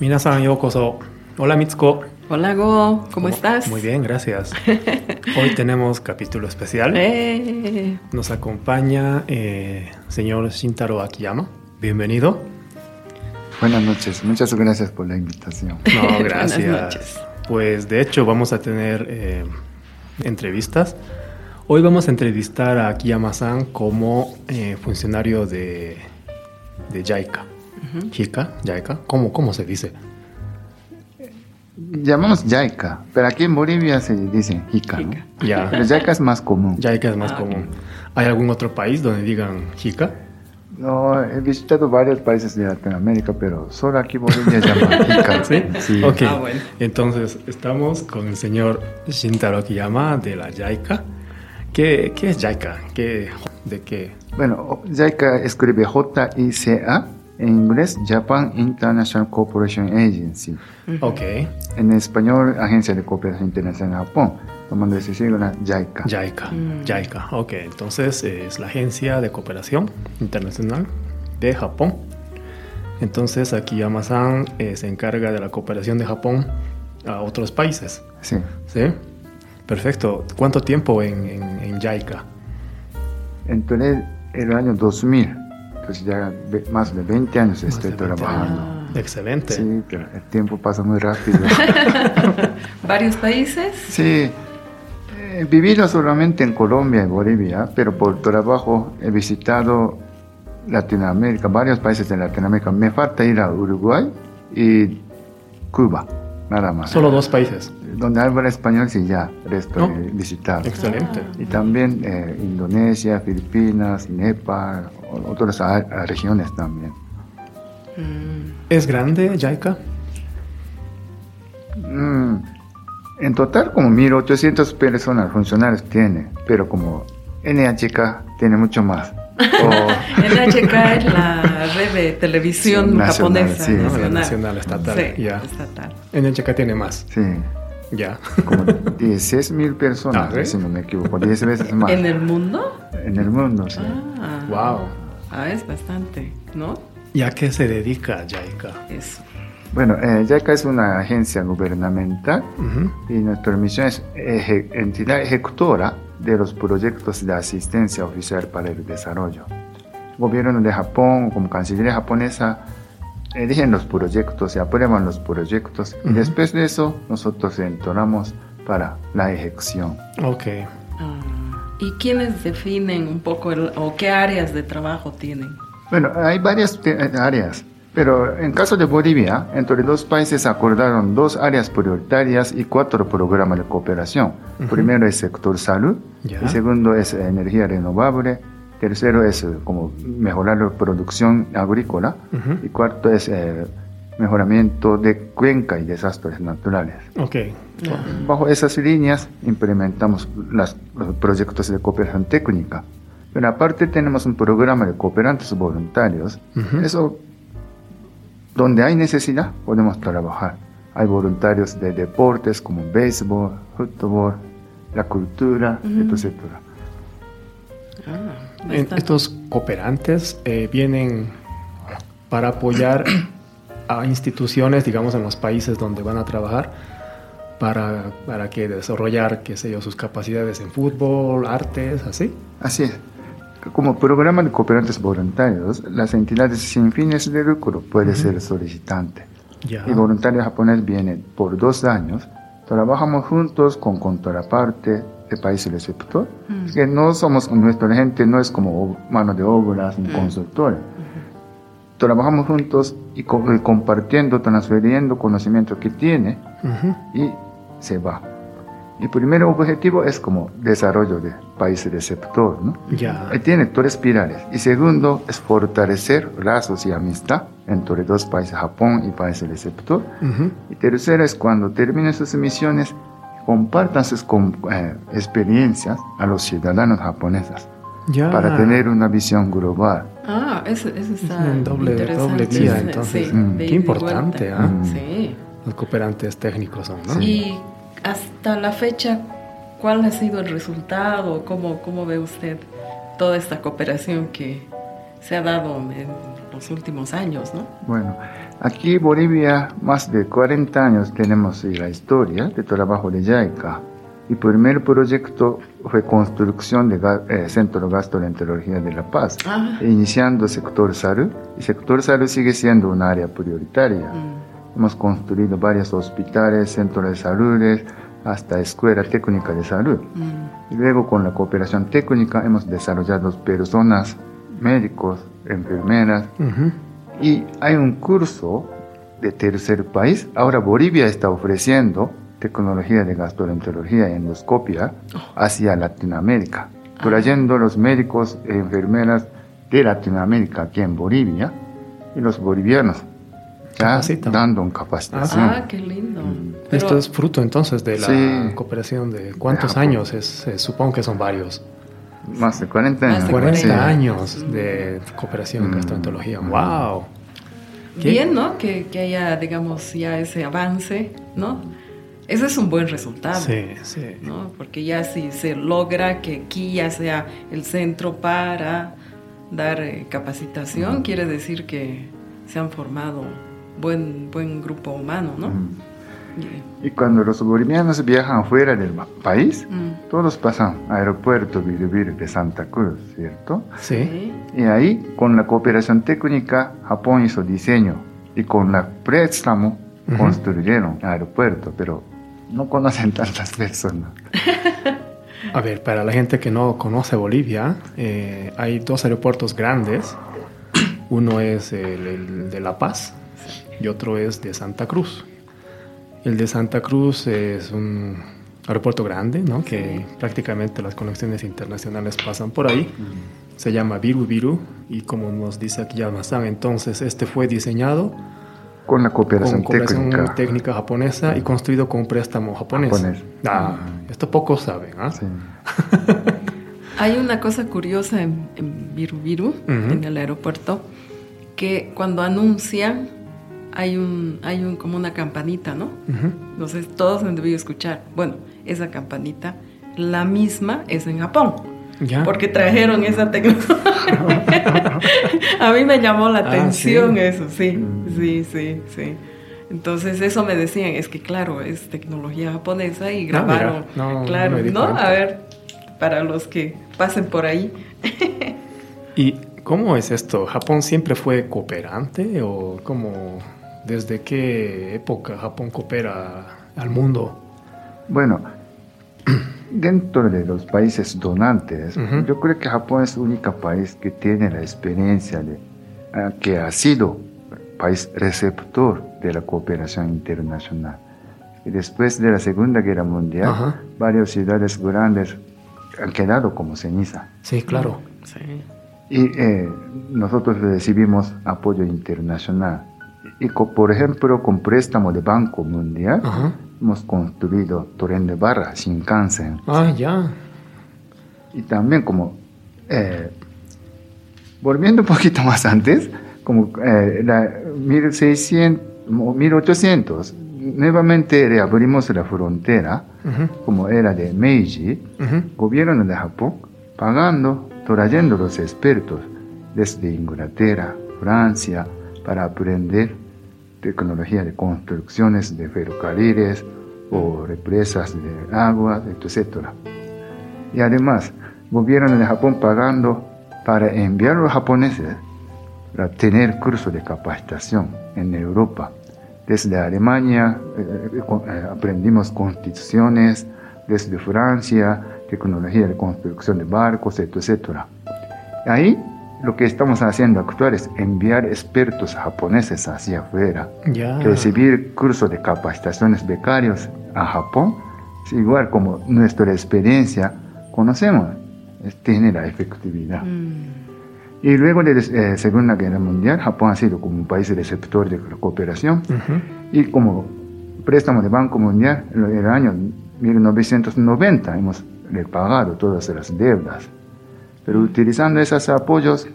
Minasan yokoso. Hola Mitsuko. Hola Go, ¿cómo estás? Muy bien, gracias. Hoy tenemos capítulo especial. Eh, Nos acompaña eh, señor Shintaro Akiyama. Bienvenido. Buenas noches, muchas gracias por la invitación. No, gracias. Buenas noches. Pues de hecho vamos a tener eh, entrevistas. Hoy vamos a entrevistar a Akiyama-san como eh, funcionario de, de JICA. JICA, JICA, ¿Cómo, ¿cómo se dice? Llamamos JICA, pero aquí en Bolivia se dice JICA, ¿no? Ya, Pero JICA es más común. JICA es más Ah, común. ¿Hay algún otro país donde digan JICA? No, he visitado varios países de Latinoamérica, pero solo aquí Bolivia llama JICA. ¿Sí? Sí. Ok. Ah, bueno. Entonces, estamos con el señor Shintaro Akiyama de la JICA. ¿Qué, qué es JICA? ¿Qué, ¿De qué? Bueno, JICA escribe J-I-C-A, en inglés Japan International Cooperation Agency. Ok, En español, Agencia de Cooperación Internacional de Japón, tomando ese siglo, JICA. JICA. Mm. JICA. Ok, entonces eh, es la Agencia de Cooperación Internacional de Japón. Entonces, Akiyama-san eh, se encarga de la cooperación de Japón a otros países. Sí. ¿Sí? Perfecto. ¿Cuánto tiempo en, en, en JICA? Entré el año 2000, pues ya ve- más de 20 años estoy de 20 trabajando. Excelente. Sí, pero el tiempo pasa muy rápido. ¿Varios países? sí, he vivido solamente en Colombia y Bolivia, pero por trabajo he visitado Latinoamérica, varios países de Latinoamérica. Me falta ir a Uruguay y Cuba, nada más. Solo dos países. Donde habla español, sí, ya, resto No. he visitado. Excelente. Y también eh, Indonesia, Filipinas, Nepal, otras regiones también. Mm, ¿Es grande JICA? Mm, en total como 1.800 personas funcionarios tiene, pero como NHK tiene mucho más. O- NHK es la red de televisión Sí, nacional, japonesa. sí. No, la nacional. nacional estatal. Sí, ya. estatal. NHK tiene más. sí, Ya. como 16.000 personas, Ah, ¿sí? si no me equivoco, 10 veces más. ¿En el mundo? En el mundo, sí. Ah, Wow. Ah, es bastante, ¿no? ¿Y a qué se dedica JICA? Eso. Bueno, eh, JICA es una agencia gubernamental y nuestra misión es eje- entidad ejecutora de los proyectos de asistencia oficial para el desarrollo. El gobierno de Japón, como Cancillería japonesa, eligen los proyectos y aprueban los proyectos y Ujú. después de eso nosotros entramos para la ejecución. Ok. Ah, ¿Y quiénes definen un poco el- o qué áreas de trabajo tienen? Bueno, hay varias áreas, pero en caso de Bolivia, entre dos países acordaron dos áreas prioritarias y cuatro programas de cooperación. Ujú. Primero es sector salud, Ya. y segundo es energía renovable, tercero es eh, como mejorar la producción agrícola y cuarto es eh, mejoramiento de cuenca y desastres naturales. Ok. Bajo esas líneas implementamos las- los proyectos de cooperación técnica. Pero aparte tenemos un programa de cooperantes voluntarios. Eso, donde hay necesidad, podemos trabajar. Hay voluntarios de deportes como béisbol, fútbol, la cultura. Ah, En- bastante. estos cooperantes eh, vienen para apoyar a instituciones, digamos, en los países donde van a trabajar, para, para que desarrollar, qué sé yo, sus capacidades en fútbol, artes, así. Así es. Como programa de cooperantes voluntarios, las entidades sin fines de lucro pueden Ujú. ser solicitantes. Ya. El voluntario japonés viene por dos años. Trabajamos juntos con contraparte de país receptor. Mm. Es que no somos, nuestra gente no es como mano de obras ni Mm. consultores. Trabajamos juntos y, co- y compartiendo, transfiriendo conocimiento que tiene Ujú. y se va. El primer objetivo es como desarrollo de país receptor, ¿no? Ya. Eh, Tiene tres pilares. Y segundo es fortalecer lazos y amistad entre dos países, Japón y país receptor. Y tercero es cuando terminen sus misiones, compartan sus com- eh, experiencias a los ciudadanos japoneses Ya. para tener una visión global. Ah, eso, eso está un doble- doble vía, Sí, entonces. sí, Mm. Qué importante. ¿ah? Mm. Sí. Los cooperantes técnicos son, ¿no? Y hasta la fecha, ¿cuál ha sido el resultado? ¿Cómo, cómo ve usted toda esta cooperación que se ha dado en los últimos años, ¿no? Bueno, aquí Bolivia, más de 40 años tenemos la historia de trabajo de JICA. Y primer proyecto fue construcción de eh, Centro de Gastroenterología de La Paz, Ah. iniciando sector salud. Y sector salud sigue siendo un área prioritaria. Mm, Hemos construido varios hospitales, centros de salud, hasta escuela técnica de salud. mm, Y luego con la cooperación técnica hemos desarrollado personas, médicos, enfermeras. Y hay un curso de tercer país. Ahora Bolivia está ofreciendo tecnología de gastroenterología y endoscopia hacia Latinoamérica, trayendo los médicos e enfermeras de Latinoamérica aquí en Bolivia y los bolivianos ya dando una capacitación. Ah, qué lindo. Pero- Esto es fruto entonces de la Sí. cooperación de cuántos años es, Eh, supongo que son varios. Más de 40 Más años. de 40 Sí. años de cooperación en Mm. gastroenterología. Mm. ¡Wow! ¿Qué? Bien, ¿no? Que, que haya, digamos, ya ese avance, ¿no? Ese es un buen resultado. Sí, sí. ¿no? Porque ya si se logra que aquí ya sea el centro para dar eh, capacitación, quiere decir que se han formado buen buen grupo humano, ¿no? Mm. Y- cuando los bolivianos viajan fuera del país, mm, todos pasan aeropuerto Virubir de Santa Cruz, ¿cierto? Sí. Y ahí, con la cooperación técnica, Japón hizo diseño y con la préstamo Ujú. construyeron aeropuerto, pero no conocen tantas personas. A ver, para la gente que no conoce Bolivia, eh, hay dos aeropuertos grandes. Uno es el, el de La Paz y otro es de Santa Cruz. El de Santa Cruz es un aeropuerto grande, ¿no? Que prácticamente las conexiones internacionales pasan por ahí. Se llama Viru Viru y como nos dice aquí Yamazan, entonces este fue diseñado Con la cooperación, con cooperación técnica. técnica japonesa y construido con un préstamo japonés. Japonés. Ah, Mm. esto pocos saben, ¿ah? Sí. Hay una cosa curiosa en, en Viru Viru, en el aeropuerto, que cuando anuncian hay un hay un como una campanita, ¿no? Entonces todos han debido escuchar. Bueno, esa campanita, la misma es en Japón. Ya. Porque trajeron esa tecnología. A mí me llamó la Ah, atención ¿sí? eso, sí, Mm. sí, sí, sí. Entonces eso me decían, es que claro, es tecnología japonesa y Ah, grabaron, no, claro, no ¿no? A ver, para los que pasen por ahí. ¿Y cómo es esto? ¿Japón siempre fue cooperante o cómo, desde qué época Japón coopera al mundo? Bueno, dentro de los países donantes, yo creo que Japón es el único país que tiene la experiencia de ah, que ha sido país receptor de la cooperación internacional. Y después de la Segunda Guerra Mundial, Ajá. varias ciudades grandes han quedado como ceniza. Sí, claro. Sí. Y eh, nosotros recibimos apoyo internacional. Y por ejemplo, con préstamo de Banco Mundial, Ajá. hemos construido tren de barra, Shinkansen. Ah, ya. Y también como, eh, volviendo un poquito más antes, como eh, la 1600, o 1800, nuevamente reabrimos la frontera, Ujú, como era de Meiji, ujú. gobierno de Japón pagando, trayendo los expertos desde Inglaterra, Francia, para aprender tecnología de construcciones de ferrocarriles o represas de agua, etc. Y además, gobierno de Japón pagando para enviar a los japoneses para tener curso de capacitación en Europa. Desde Alemania eh, eh, eh, aprendimos constituciones, desde Francia, tecnología de construcción de barcos, etc. Ahí lo que estamos haciendo actual es enviar expertos japoneses hacia afuera, recibir cursos de capacitaciones becarios a Japón, es igual como nuestra experiencia conocemos, es- tiene la efectividad. Mm, Y luego de la eh, Segunda Guerra Mundial, Japón ha sido como un país receptor de la cooperación y como préstamo de Banco Mundial, en el año 1990 hemos repagado todas las deudas. Pero utilizando esos apoyos,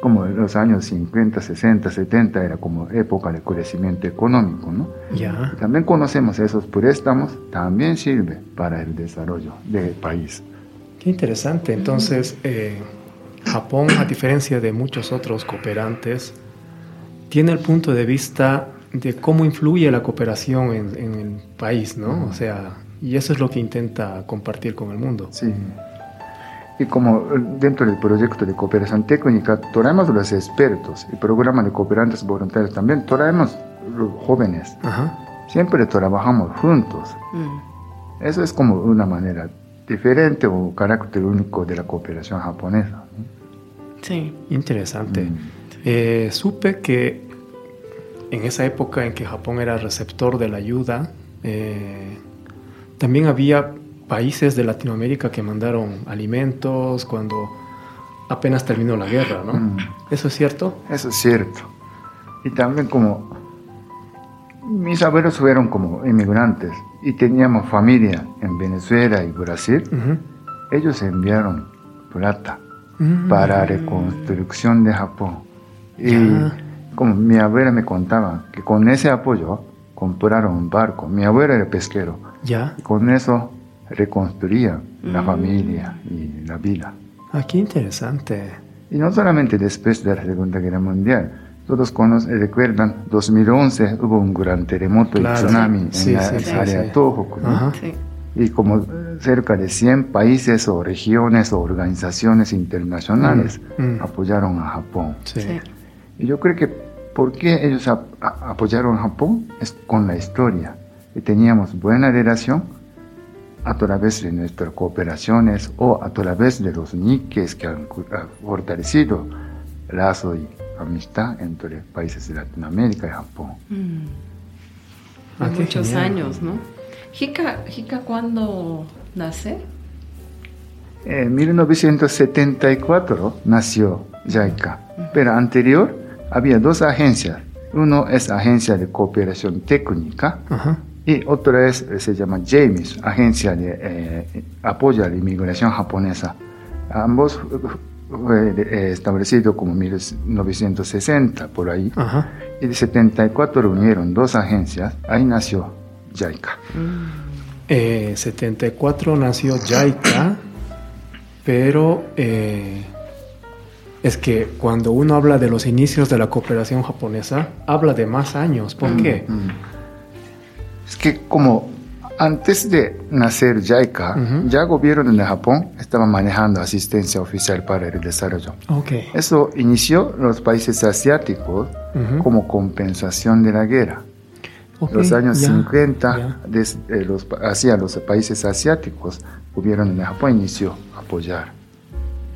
como en los años 50, 60, 70, era como época de crecimiento económico, ¿no? Ya. También conocemos esos préstamos, también sirve para el desarrollo del país. Qué interesante. Entonces, eh, Japón, a diferencia de muchos otros cooperantes, tiene el punto de vista de cómo influye la cooperación en, en el país, ¿no? O sea, y eso es lo que intenta compartir con el mundo. Sí. Y como dentro del proyecto de cooperación técnica, traemos los expertos, el programa de cooperantes voluntarios también, traemos los jóvenes. Ajá. Siempre trabajamos juntos. Mm. Eso es como una manera diferente o carácter único de la cooperación japonesa. Sí. Interesante. Mm. Eh, supe que en esa época en que Japón era receptor de la ayuda, eh, también había países de Latinoamérica que mandaron alimentos cuando apenas terminó la guerra, ¿no? Mm. ¿Eso es cierto? Eso es cierto. Y también como mis abuelos fueron como inmigrantes y teníamos familia en Venezuela y Brasil, Ujú. ellos enviaron plata Mm. para reconstrucción de Japón. Y Ya. como mi abuela me contaba que con ese apoyo compraron un barco. Mi abuela era pesquero. Ya. Y con eso reconstruían la Mm. familia y la vida. Ah, qué interesante. Y no solamente después de la Segunda Guerra Mundial. Todos conocen, recuerdan, 2011 hubo un gran terremoto Claro. y tsunami Sí, en la sí, sí, área sí. Tohoku. ¿no? Ajá. Sí. Y como eh, cerca de 100 países o regiones o organizaciones internacionales Mm, mm. apoyaron a Japón. Sí. Sí. Y yo creo que por qué ellos ap- apoyaron a Japón es con la historia. Y teníamos buena relación a través de nuestras cooperaciones o a través de los niques que han fortalecido lazo y amistad entre países de Latinoamérica y Japón. Mm. Ah, muchos genial. años, ¿no? Hika, Hika ¿cuándo nace? En 1974 nació JICA, pero anterior había dos agencias. Uno es Agencia de Cooperación Técnica. Y otra es, eh, se llama JAMIS, Agencia de eh, Apoyo a la Inmigración Japonesa. Ambos fue eh, establecido como 1960 por ahí Ajá. y de 74 unieron dos agencias, ahí nació JICA. Eh, 74 nació JICA, pero eh, es que cuando uno habla de los inicios de la cooperación japonesa, habla de más años. ¿Por qué? Mm. Es que como antes de nacer JICA, Ujú. ya el gobierno de Japón estaba manejando asistencia oficial para el desarrollo. Ok. Eso inició los países asiáticos Ujú. como compensación de la guerra. Ok, los años ya, 50, ya. des- eh, los, hacia los países asiáticos, gobierno de Japón inició a apoyar.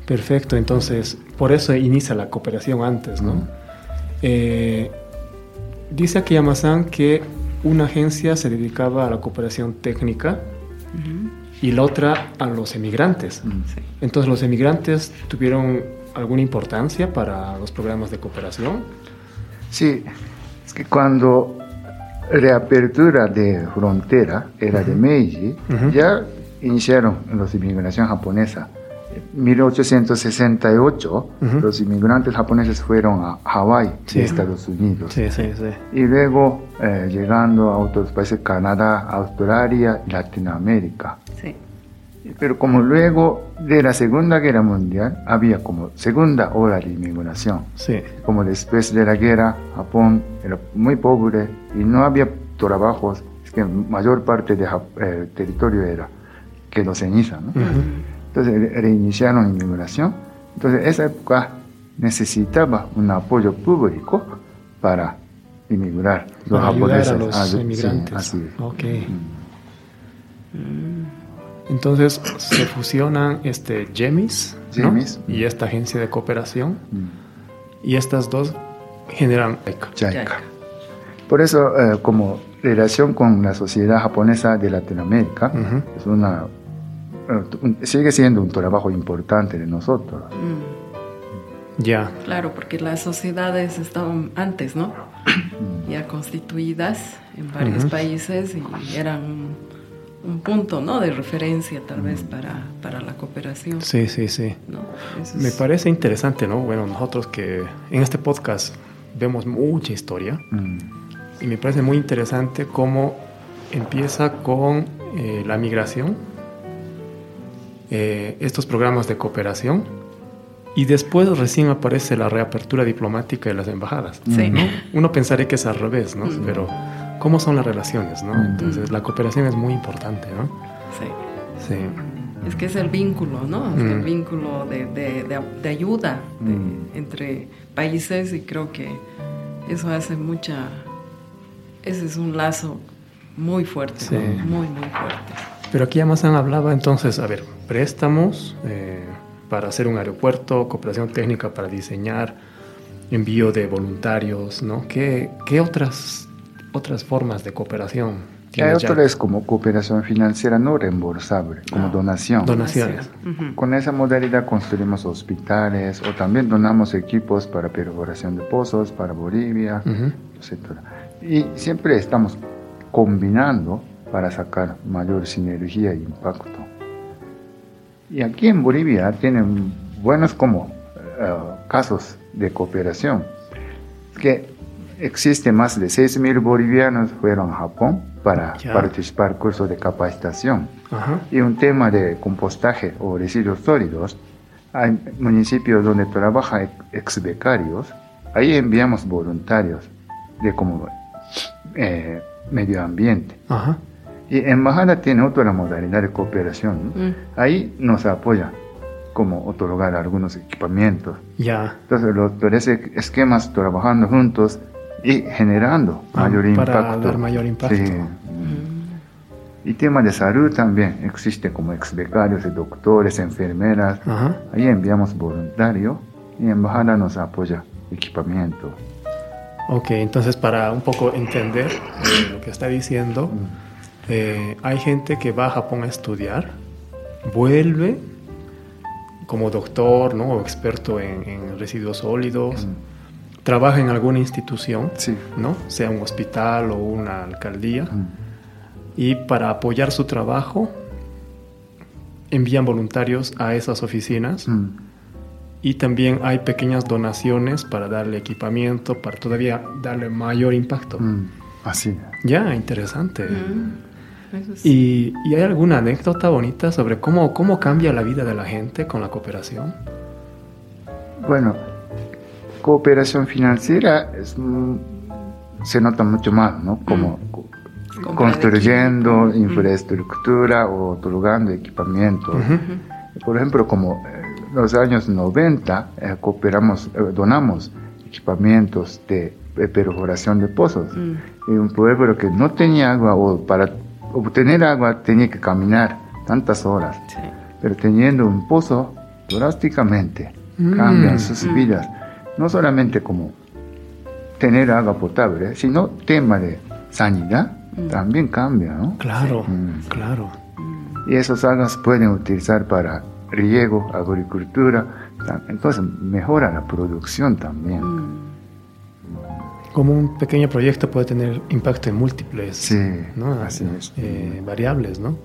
Perfecto, entonces por eso inicia la cooperación antes, ¿no? Mm. Eh, dice Akiyama-san que una agencia se dedicaba a la cooperación técnica Ujú. y la otra a los emigrantes. Mm. Sí. Entonces, ¿los emigrantes tuvieron alguna importancia para los programas de cooperación? Sí, es que cuando reapertura de frontera era de Meiji, ya iniciaron los inmigración japonesa. En 1868 Ujú. los inmigrantes japoneses fueron a Hawái, Sí. Estados Unidos. Sí, sí, sí. Y luego eh, llegando a otros países, Canadá, Australia y Latinoamérica. Sí. Pero como luego de la Segunda Guerra Mundial había como segunda ola de inmigración. Sí, Como después de la guerra, Japón era muy pobre y no había trabajos. Es que mayor parte del territorio era quedó ceniza. ¿no? Entonces re- reiniciaron inmigración. Entonces esa época necesitaba un apoyo público para inmigrar los para ayudar japoneses. a los Ah, sí, emigrantes. así es. Ok. Mm. Entonces se fusionan este GEMIS, ¿no? GEMIS. y esta agencia de cooperación Mm. y estas dos generan JICA. Por eso, eh, como relación con la sociedad japonesa de Latinoamérica, es una, un- sigue siendo un trabajo importante de nosotros. Mm. Ya, Claro, porque las sociedades estaban antes, ¿no? Ya constituidas en varios países y eran un, un punto, ¿no? De referencia tal vez para, para la cooperación. sí, sí, sí. Me es- parece interesante, ¿no? Bueno, nosotros que en este podcast vemos mucha historia Mm. y me parece muy interesante cómo empieza con eh, la migración, eh, estos programas de cooperación Y después recién aparece la reapertura diplomática de las embajadas. Sí. ¿no? Uno pensaría que es al revés, ¿no? Pero ¿cómo son las relaciones, no? Entonces la cooperación es muy importante, ¿no? Sí. Sí. Es que es el vínculo, ¿no? Es el Mm. vínculo de, de- de- de ayuda Mm. entre países y creo que eso hace mucha... Ese es un lazo muy fuerte, Sí. ¿no? muy, muy fuerte. Pero aquí Amazon hablaba entonces, a ver, préstamos eh, para hacer un aeropuerto, cooperación técnica para diseñar, envío de voluntarios, ¿no? ¿Qué, qué otras, otras formas de cooperación Hay tienes ya? otra es como cooperación financiera no reembolsable, como Ah, donación. Donaciones. Ujú. Con esa modalidad construimos hospitales o también donamos equipos para perforación de pozos para Bolivia, Ujú. etc. Y siempre estamos combinando para sacar mayor sinergia e impacto. Y aquí en Bolivia tienen buenos como eh, casos de cooperación. Que existe más de 6.000 bolivianos fueron a Japón para participar en cursos de capacitación. Y un tema de compostaje o residuos sólidos, hay municipios donde trabajan ex becarios, ahí enviamos voluntarios de como eh, medio ambiente. Y Embajada tiene otra modalidad de cooperación. ¿no? Mm. Ahí nos apoya como otorgar algunos equipamientos. Ya. Entonces los tres esquemas trabajando juntos y generando Ah, mayor para impacto. dar mayor impacto. Sí. Mm. Y tema de salud también existe como ex becarios, doctores, enfermeras. Ajá. Ahí enviamos voluntario y embajada nos apoya equipamiento. Ok, entonces para un poco entender eh, lo que está diciendo, eh, hay gente que va a Japón a estudiar, vuelve como doctor ¿no? o experto en, en residuos sólidos, trabaja en alguna institución, Sí. ¿no? sea un hospital o una alcaldía, Mm. y para apoyar su trabajo envían voluntarios a esas oficinas Mm. y también hay pequeñas donaciones para darle equipamiento, para todavía darle mayor impacto. Mm. Así. Ya, interesante. Mm. Eso ¿Y, y hay alguna anécdota bonita sobre cómo, cómo cambia la vida de la gente con la cooperación? Bueno, cooperación financiera es, mm, se nota mucho más, ¿no? Como co- Compra de construyendo equipo. infraestructura o otorgando equipamiento. Ujú. Por ejemplo, como eh, los años 90 eh, cooperamos, eh, donamos equipamientos de, de perforación de pozos. Mm. Y un pueblo que no tenía agua o para obtener agua tenía que caminar tantas horas. Sí. Pero teniendo un pozo, drásticamente Mm. cambian sus Mm. vidas. No solamente como tener agua potable, sino tema de sanidad Mm. también cambia, ¿no? Claro, Mm. claro. Y esas aguas pueden utilizar para riego, agricultura, entonces mejora la producción también. Como un pequeño proyecto puede tener impacto en múltiples Sí, ¿no? así es. Eh, variables, ¿no?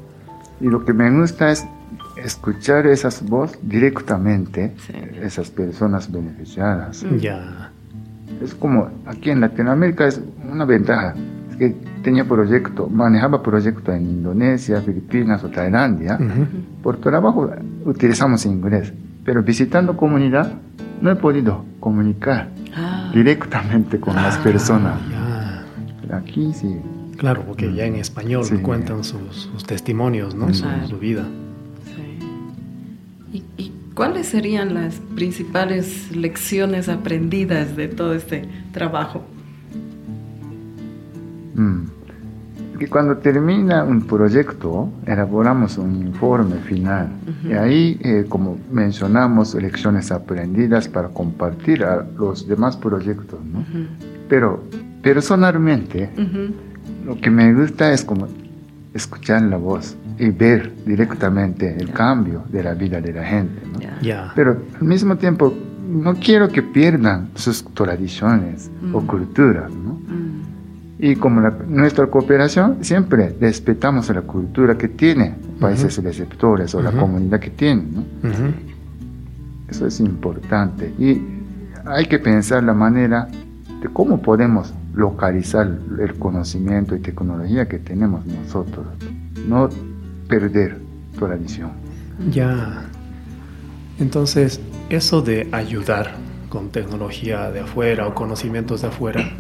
Y lo que me gusta es escuchar esas voces directamente, Sí. esas personas beneficiadas. Mm. Ya. Es como aquí en Latinoamérica es una ventaja, es que tenía proyecto, manejaba proyectos en Indonesia, Filipinas o Tailandia. Por trabajo utilizamos inglés, pero visitando comunidad no he podido comunicar Ah. Directamente con las Ah, personas. ya. Aquí sí. Claro, porque ya en español Sí. cuentan sus, sus testimonios, ¿no? Su, vida. Sí. ¿Y, y cuáles serían las principales lecciones aprendidas de todo este trabajo? Que cuando termina un proyecto, elaboramos un informe final. Y ahí, eh, como mencionamos, lecciones aprendidas para compartir a los demás proyectos. ¿no? Pero personalmente, lo que me gusta es como escuchar la voz y ver directamente el cambio de la vida de la gente. ¿no? Pero al mismo tiempo, no quiero que pierdan sus tradiciones o Mm. culturas. ¿no? Mm. Y como la- nuestra cooperación, siempre respetamos la cultura que tiene países receptores o la Ujú. comunidad que tiene. ¿no? Eso es importante. Y hay que pensar la manera de cómo podemos localizar el conocimiento y tecnología que tenemos nosotros. No perder tradición. Ya. Entonces, eso de ayudar con tecnología de afuera o conocimientos de afuera,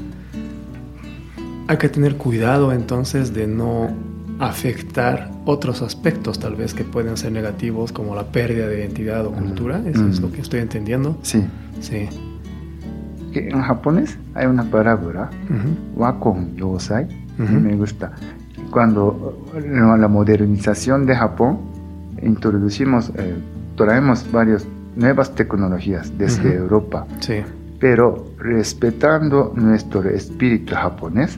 hay que tener cuidado entonces de no afectar otros aspectos tal vez que pueden ser negativos como la pérdida de identidad o cultura. Eso es lo que estoy entendiendo. Sí. Sí. En japonés hay una parábola, wakon yosai, me gusta. Cuando la modernización de Japón, introducimos, eh, traemos varias nuevas tecnologías desde Europa. Sí pero respetando nuestro espíritu japonés,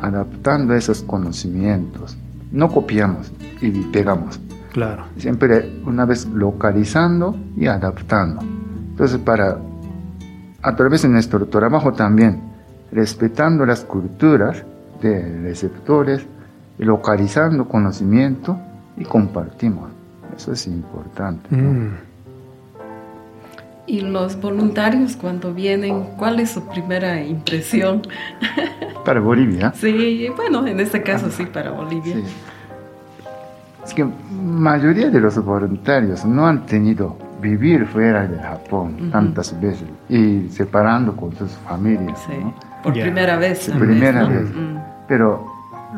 adaptando esos conocimientos. No copiamos y pegamos. Claro. Siempre una vez localizando y adaptando. Entonces, para a través de nuestro trabajo también, respetando las culturas de receptores, localizando conocimiento y compartimos. Eso es importante. Mm. ¿Y los voluntarios cuando vienen, cuál es su primera impresión? Para Bolivia. Sí, bueno, en este caso sí, para Bolivia. Es que mayoría de los voluntarios no han tenido vivir fuera de Japón tantas veces y separando con sus familias. Sí, por primera vez. primera vez. Pero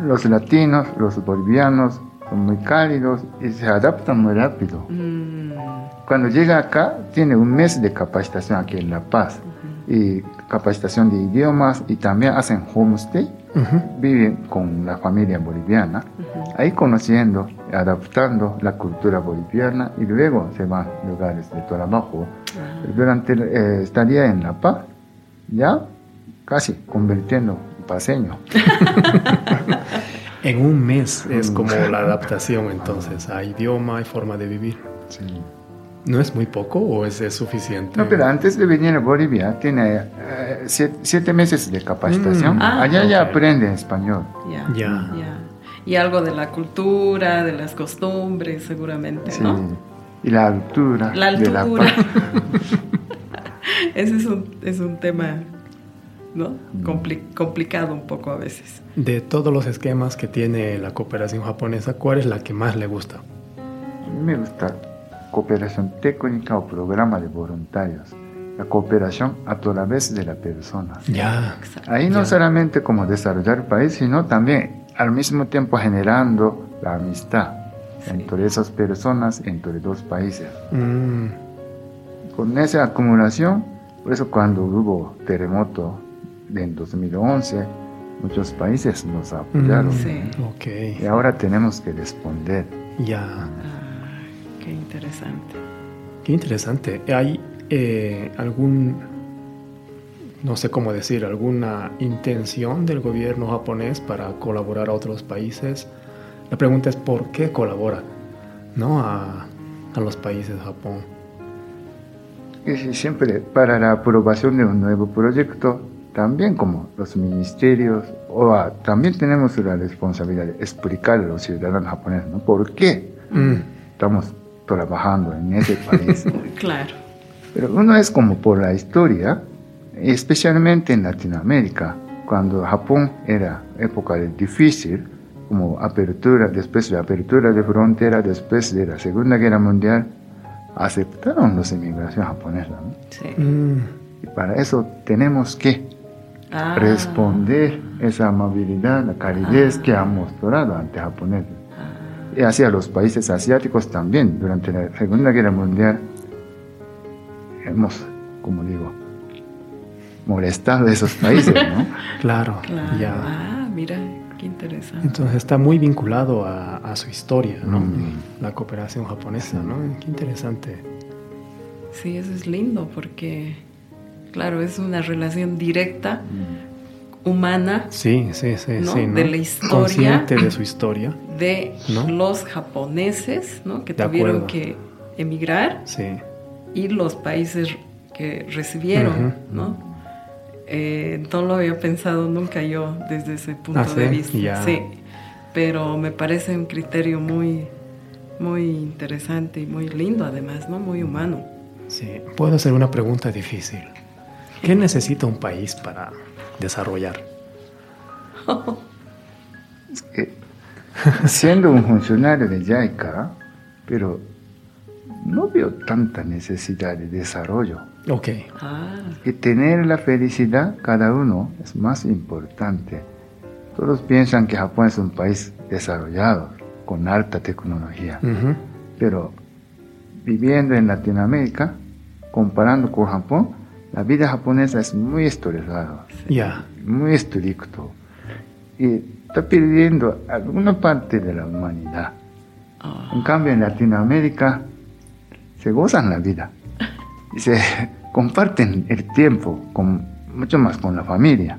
los latinos, los bolivianos son muy cálidos y se adaptan muy rápido. Mm. Cuando llega acá, tiene un mes de capacitación aquí en La Paz. Y capacitación de idiomas y también hacen homestay. Viven con la familia boliviana. Ahí conociendo, adaptando la cultura boliviana y luego se van a lugares de trabajo. Durante el eh, estadía en La Paz, ya casi convirtiendo en paseño. en un mes es como la adaptación entonces a idioma y forma de vivir. Sí. ¿No es muy poco o es, suficiente? No, pero antes de venir a Bolivia tiene eh, siete, meses de capacitación. Mm. Ah, Allá ya aprende español. Ya, ya. Y algo de la cultura, de las costumbres, seguramente, sí. Y la altura. La altura. Ese es un, es un tema ¿no? Mm. complicado un poco a veces. De todos los esquemas que tiene la cooperación japonesa, ¿cuál es la que más le gusta? A mí me gusta cooperación técnica o programa de voluntarios. La cooperación a través de la persona. Ya. Ahí no solamente como desarrollar el país, sino también al mismo tiempo generando la amistad entre esas personas, entre dos países. Mm. Con esa acumulación, por eso cuando hubo terremoto en 2011, muchos países nos apoyaron. Mm, sí. okay. Y ahora tenemos que responder. Ya. Qué interesante. Qué interesante. ¿Hay eh, algún, no sé cómo decir, alguna intención del gobierno japonés para colaborar a otros países? La pregunta es por qué colabora ¿no? a, a los países de Japón. Y siempre para la aprobación de un nuevo proyecto, también como los ministerios, o también tenemos la responsabilidad de explicar a los ciudadanos japoneses ¿no? por qué mm. estamos trabajando en ese país. claro. Pero uno es como por la historia, especialmente en Latinoamérica, cuando Japón era época difícil, como apertura, después de apertura de frontera, después de la Segunda Guerra Mundial, aceptaron los inmigración japonesa. ¿no? Sí. Mm. Y para eso tenemos que ah. responder esa amabilidad, la calidez ah. que han mostrado ante japoneses y hacia los países asiáticos también. Durante la Segunda Guerra Mundial hemos, como digo, molestado a esos países, ¿no? claro, Ya. Ah, mira, qué interesante. Entonces está muy vinculado a, su historia, ¿no? Mm. La cooperación japonesa, ¿no? Qué interesante. Sí, eso es lindo porque, claro, es una relación directa. Mm humana sí, sí, sí, de la historia. Consciente de su historia de los japoneses ¿no? que tuvieron que emigrar sí. y los países que recibieron ¿no? Eh, no lo había pensado nunca yo desde ese punto ah, de vista sí. Pero me parece un criterio muy muy interesante y muy lindo además no muy humano. Sí. Puedo hacer una pregunta difícil ¿qué necesita un país para desarrollar? siendo un funcionario de JICA, pero no veo tanta necesidad de desarrollo. Ok. Ah, Y tener la felicidad cada uno es más importante. Todos piensan que Japón es un país desarrollado, con alta tecnología. Pero viviendo en Latinoamérica, comparando con Japón, la vida japonesa es muy estresada, Ya. muy estricto. Y está perdiendo alguna parte de la humanidad. ah, En cambio, en Latinoamérica se gozan la vida y se comparten el tiempo con, mucho más con la familia.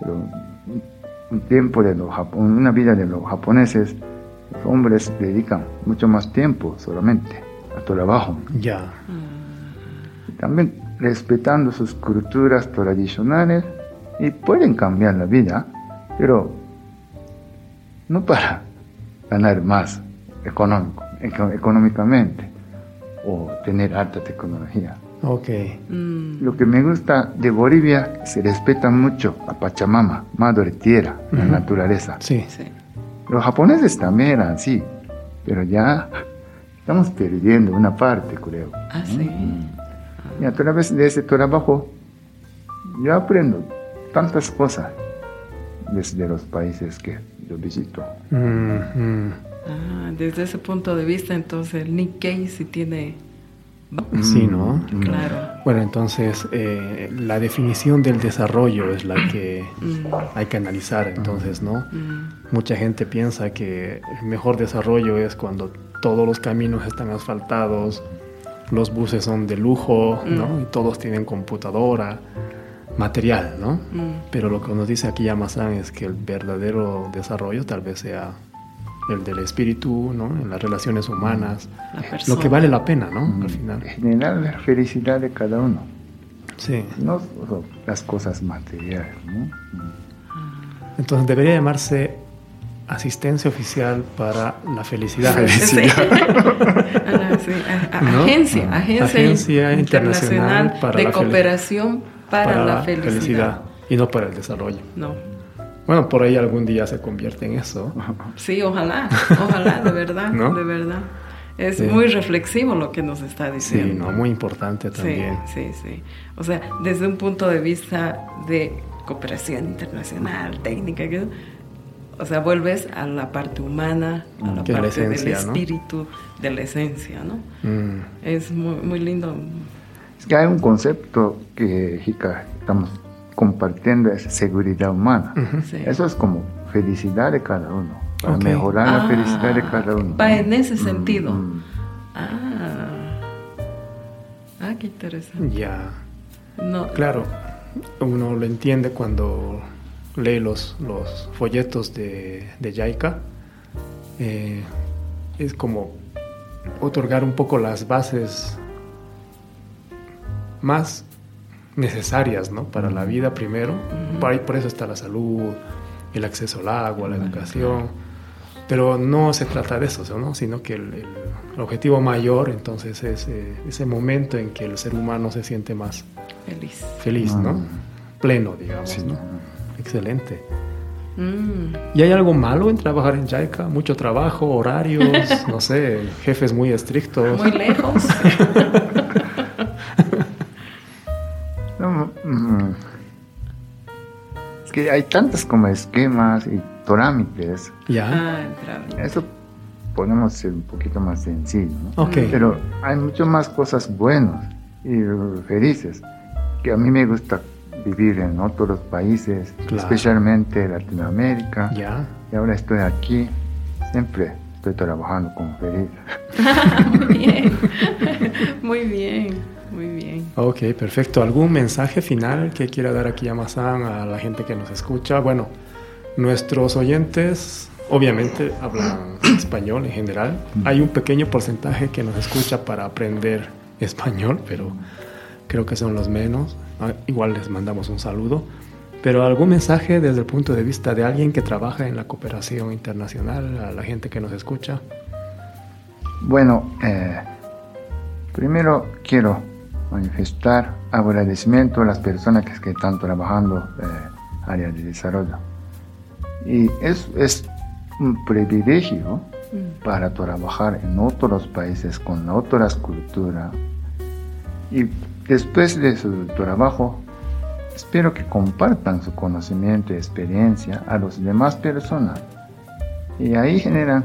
Pero un- tiempo de los una vida de los japoneses, los hombres dedican mucho más tiempo solamente a trabajo. Ya. También respetando sus culturas tradicionales y pueden cambiar la vida, pero no para ganar más económico, eco- económicamente o tener alta tecnología. Ok. mm, Lo que me gusta de Bolivia se respeta mucho a Pachamama, Madre Tierra, la naturaleza. Sí. sí. Los japoneses también eran así, pero ya estamos perdiendo una parte, creo. Ah, sí. Y a través de ese trabajo, yo aprendo tantas cosas desde los países que yo visito. Mm. Ah, desde ese punto de vista, entonces el Nikkei sí tiene. Sí, ¿no? Mm. Claro. Bueno, entonces eh, la definición del desarrollo es la que Mm, hay que analizar, entonces, ¿no? Mucha gente piensa que el mejor desarrollo es cuando todos los caminos están asfaltados, los buses son de lujo, ¿no? Mm. Y todos tienen computadora, material, ¿no? mm. Pero lo que nos dice aquí Yamasan es que el verdadero desarrollo tal vez sea el del espíritu, ¿no? En las relaciones humanas, La lo que vale la pena, ¿no? Mm. Al final. Generar la felicidad de cada uno, Sí. no las cosas materiales. ¿no? Entonces debería llamarse asistencia oficial para la felicidad. Sí. Ah, sí. A- a- ¿No? Agencia, agencia, Agencia internacional, Internacional para de la cooperación para, la felicidad. y no para el desarrollo. No. Bueno, por ahí algún día se convierte en eso. Sí, ojalá, ojalá, de verdad, ¿No? de verdad. Es Sí. muy reflexivo lo que nos está Sí, diciendo. no, muy importante también. Sí, sí, sí. O sea, desde un punto de vista de cooperación internacional, técnica, que- o sea, vuelves a la parte humana, a la Que es la parte del esencia, ¿no? espíritu, de la esencia, ¿no? Mm, Es muy, muy lindo. Es que hay un concepto que Hika, estamos compartiendo, es seguridad humana. ujú. Sí. Eso es como felicidad de cada uno, para Ok. mejorar la Ah, felicidad de cada uno. va en ese Mm, sentido. mm. Ah, ah, qué interesante. Ya, No, claro, uno lo entiende cuando lee los, los folletos de, de JICA. Eh, es como otorgar un poco las bases más necesarias ¿no? para la vida primero. por, ahí, por eso está la salud, el acceso al agua, la educación. Pero no se trata de eso, ¿no? sino que el, el objetivo mayor entonces es eh, ese momento en que el ser humano se siente más feliz. feliz, ¿no? Mm. Pleno, digamos, Sí. ¿no? Excelente. Mm, ¿Y hay algo malo en trabajar en JICA? Mucho trabajo, horarios, no sé, jefes muy estrictos. muy lejos. No, mm, es que hay tantos como esquemas y trámites. Ya, ah, entra. Eso podemos ser un poquito más sencillo, ¿no? ok. Pero hay mucho más cosas buenas y felices que a mí me gusta vivir en otros países, Claro. especialmente Latinoamérica. Ya, Y ahora estoy aquí, siempre estoy trabajando como feliz. muy bien. Muy bien, muy bien. ok, perfecto. ¿Algún mensaje final que quiera dar aquí Yamasan a la gente que nos escucha? Bueno, nuestros oyentes obviamente hablan español en general. Hay un pequeño porcentaje que nos escucha para aprender español, pero creo que son los menos. Ah, Igual les mandamos un saludo. Pero algún mensaje desde el punto de vista de alguien que trabaja en la cooperación internacional, a la gente que nos escucha. Bueno, eh, primero quiero manifestar agradecimiento a las personas que, que están trabajando en área de desarrollo. Y es, es un privilegio mm. para trabajar en otros países con otras culturas. Y después de su trabajo, espero que compartan su conocimiento y experiencia a las demás personas. Y ahí generan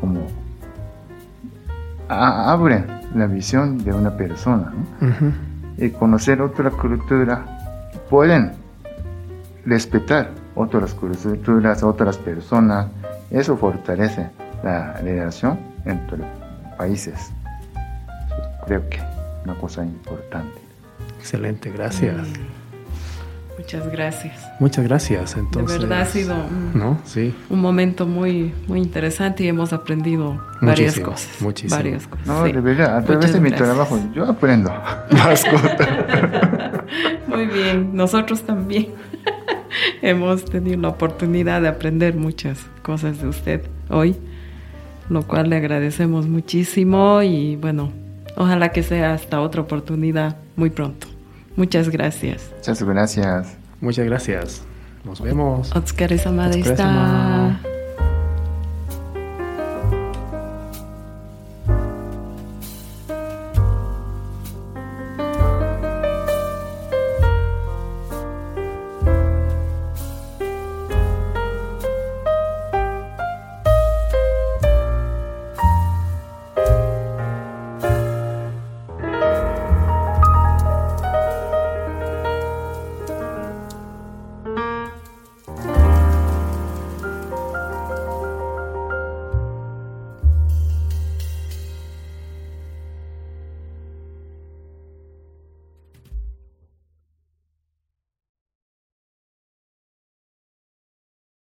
como abren la visión de una persona. Y conocer otra cultura, pueden respetar otras culturas, otras personas. Eso fortalece la relación entre países. Creo que una cosa importante. Excelente, gracias. Muchas gracias. Muchas gracias. Entonces, de verdad ha sido un, ¿no? sí. un momento muy, muy interesante y hemos aprendido varias cosas. Muchísimo. Varias cosas. No, de verdad, a través de mi trabajo yo aprendo más cosas. muy bien, nosotros también hemos tenido la oportunidad de aprender muchas cosas de usted hoy, lo cual le agradecemos muchísimo y bueno, Ojalá que sea hasta otra oportunidad muy pronto. Muchas gracias. Muchas gracias. Muchas gracias. Nos vemos.